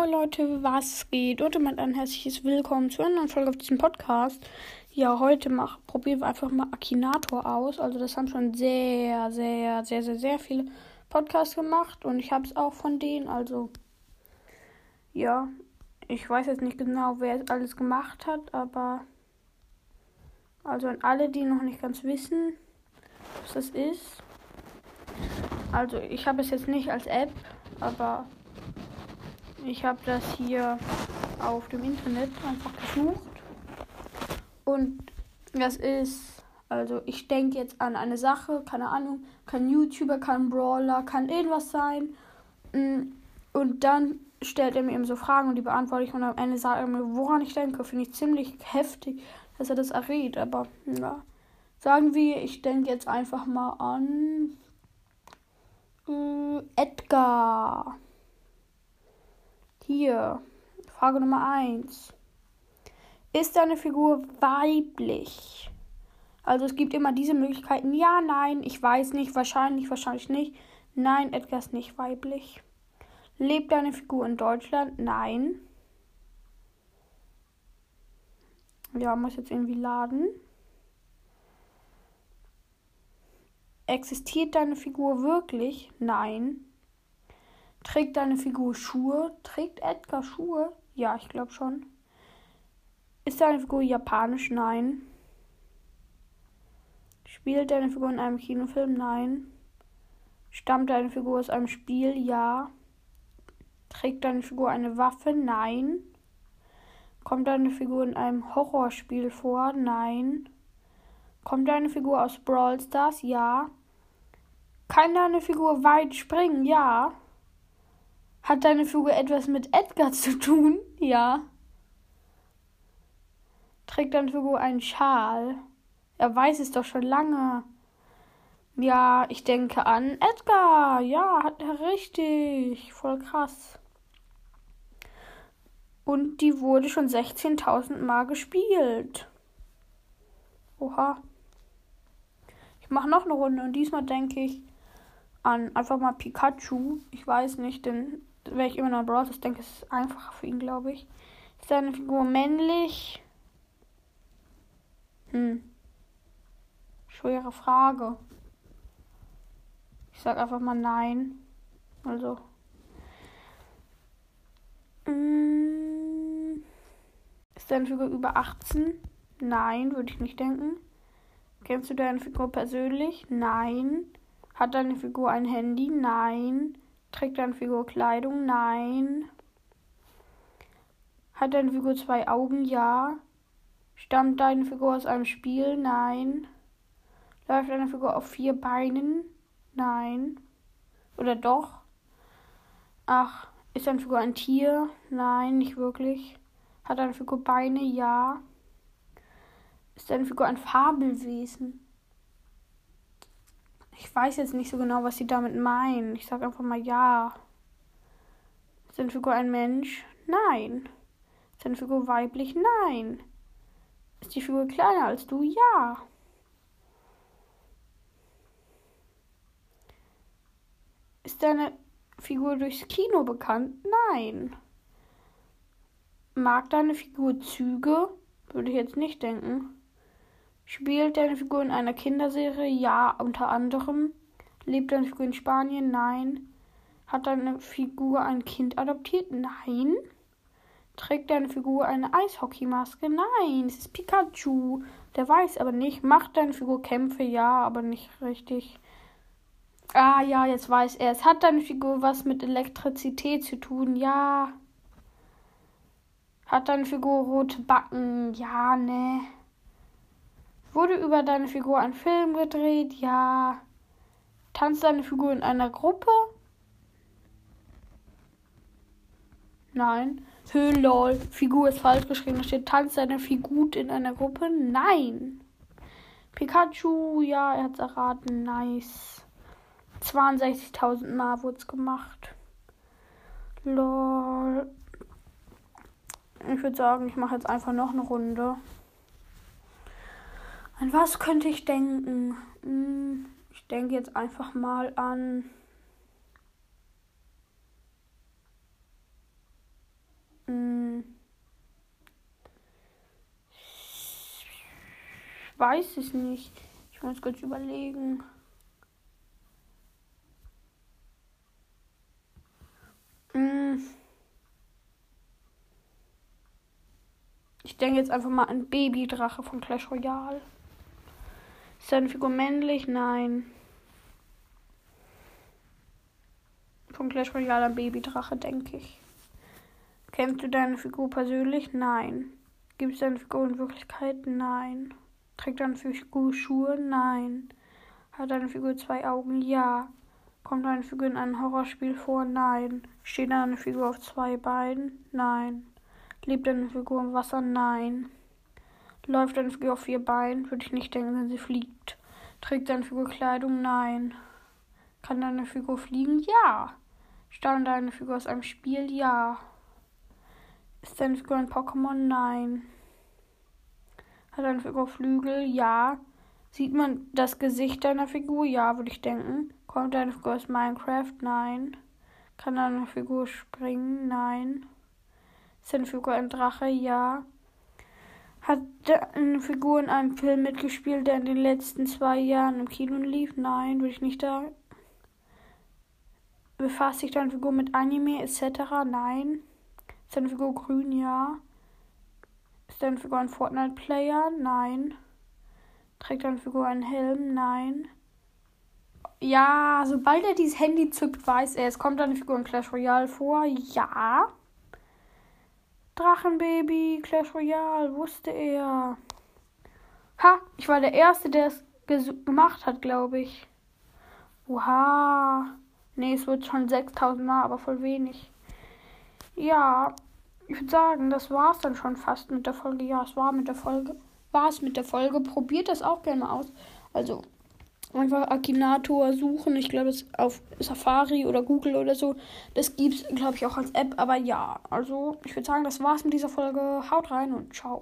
Moin Leute, was geht? Und damit ein herzliches Willkommen zu einer neuen Folge auf diesem Podcast. Ja, heute mach, probieren wir einfach mal Akinator aus. Also das haben schon sehr, sehr, sehr, sehr, sehr viele Podcasts gemacht und ich habe es auch von denen. Also ja, ich weiß jetzt nicht genau, wer es alles gemacht hat, aber also an alle, die noch nicht ganz wissen, was das ist. Also ich habe es jetzt nicht als App, aber ich habe das hier auf dem Internet einfach gesucht. Und das ist, also ich denke jetzt an eine Sache, keine Ahnung, kann YouTuber, kann Brawler, kann irgendwas sein. Mm, und dann stellt er mir eben so Fragen und die beantworte ich und am Ende sagt er mir, woran ich denke. Finde ich ziemlich heftig, dass er das errät. Aber ja, sagen wir, ich denke jetzt einfach mal an äh, Edgar. Hier, Frage Nummer 1. Ist deine Figur weiblich? Also es gibt immer diese Möglichkeiten. Ja, nein, ich weiß nicht, wahrscheinlich, wahrscheinlich nicht. Nein, Edgar ist nicht weiblich. Lebt deine Figur in Deutschland? Nein. Ja, muss jetzt irgendwie laden. Existiert deine Figur wirklich? Nein. Trägt deine Figur Schuhe? Trägt Edgar Schuhe? Ja, ich glaube schon. Ist deine Figur japanisch? Nein. Spielt deine Figur in einem Kinofilm? Nein. Stammt deine Figur aus einem Spiel? Ja. Trägt deine Figur eine Waffe? Nein. Kommt deine Figur in einem Horrorspiel vor? Nein. Kommt deine Figur aus Brawl Stars? Ja. Kann deine Figur weit springen? Ja. Hat deine Figur etwas mit Edgar zu tun? Ja. Trägt deine Figur einen Schal? Er weiß es doch schon lange. Ja, ich denke an Edgar. Ja, hat er richtig. Voll krass. Und die wurde schon 16.000 Mal gespielt. Oha. Ich mache noch eine Runde und diesmal denke ich an einfach mal Pikachu. Ich weiß nicht, denn wenn ich immer noch Brawl Stars denke, ist es einfacher für ihn, glaube ich. Ist seine Figur männlich? Hm. Schwere Frage. Ich sag einfach mal nein. Also. Hm. Ist deine Figur über 18? Nein, würde ich nicht denken. Kennst du deine Figur persönlich? Nein. Hat deine Figur ein Handy? Nein. Trägt deine Figur Kleidung? Nein. Hat deine Figur zwei Augen? Ja. Stammt deine Figur aus einem Spiel? Nein. Läuft deine Figur auf vier Beinen? Nein. Oder doch? Ach, ist deine Figur ein Tier? Nein, nicht wirklich. Hat deine Figur Beine? Ja. Ist deine Figur ein Fabelwesen? Ich weiß jetzt nicht so genau, was sie damit meinen. Ich sage einfach mal ja. Ist deine Figur ein Mensch? Nein. Ist deine Figur weiblich? Nein. Ist die Figur kleiner als du? Ja. Ist deine Figur durchs Kino bekannt? Nein. Mag deine Figur Züge? Würde ich jetzt nicht denken. Spielt deine Figur in einer Kinderserie? Ja, unter anderem. Lebt deine Figur in Spanien? Nein. Hat deine Figur ein Kind adoptiert? Nein. Trägt deine Figur eine Eishockeymaske? Nein, es ist Pikachu. Der weiß aber nicht. Macht deine Figur Kämpfe? Ja, aber nicht richtig. Ah ja, jetzt weiß er es. Hat deine Figur was mit Elektrizität zu tun? Ja. Hat deine Figur rote Backen? Ja, ne. Wurde über deine Figur ein Film gedreht? Ja. Tanzt deine Figur in einer Gruppe? Nein. Hö. Figur ist falsch geschrieben. Da steht, tanzt deine Figur in einer Gruppe? Nein. Pikachu, ja, er hat's erraten. Nice. 62.000 Mal wurde es gemacht. Lol. Ich würde sagen, ich mache jetzt einfach noch eine Runde. An was könnte ich denken? Hm, ich denke jetzt einfach mal an. Hm. Ich weiß es nicht. Ich muss kurz überlegen. Hm. Ich denke jetzt einfach mal an Babydrache von Clash Royale. Ist deine Figur männlich? Nein. Von Clash Royale ein Babydrache, denke ich. Kennst du deine Figur persönlich? Nein. Gibt es deine Figur in Wirklichkeit? Nein. Trägt deine Figur Schuhe? Nein. Hat deine Figur zwei Augen? Ja. Kommt deine Figur in einem Horrorspiel vor? Nein. Steht deine Figur auf zwei Beinen? Nein. Lebt deine Figur im Wasser? Nein. Läuft deine Figur auf vier Beinen? Würde ich nicht denken, wenn sie fliegt. Trägt deine Figur Kleidung? Nein. Kann deine Figur fliegen? Ja. Stammt deine Figur aus einem Spiel? Ja. Ist deine Figur ein Pokémon? Nein. Hat deine Figur Flügel? Ja. Sieht man das Gesicht deiner Figur? Ja, würde ich denken. Kommt deine Figur aus Minecraft? Nein. Kann deine Figur springen? Nein. Ist deine Figur ein Drache? Ja. Hat deine Figur in einem Film mitgespielt, der in den letzten zwei Jahren im Kino lief? Nein, würde ich nicht sagen. Befasst sich deine Figur mit Anime etc.? Nein. Ist deine Figur grün? Ja. Ist deine Figur ein Fortnite-Player? Nein. Trägt deine Figur einen Helm? Nein. Ja, sobald er dieses Handy zückt, weiß er, es kommt deine Figur in Clash Royale vor. Ja. Drachenbaby, Clash Royale, wusste er. Ha, ich war der Erste, der es gemacht hat, glaube ich. Oha. Nee, es wird schon 6000 Mal, aber voll wenig. Ja, ich würde sagen, das war es dann schon fast mit der Folge. Ja, es war mit der Folge. War es mit der Folge. Probiert das auch gerne mal aus. Also einfach Akinator suchen. Ich glaube, das auf Safari oder Google oder so. Das gibt es, glaube ich, auch als App. Aber ja, also ich würde sagen, das war's mit dieser Folge. Haut rein und ciao.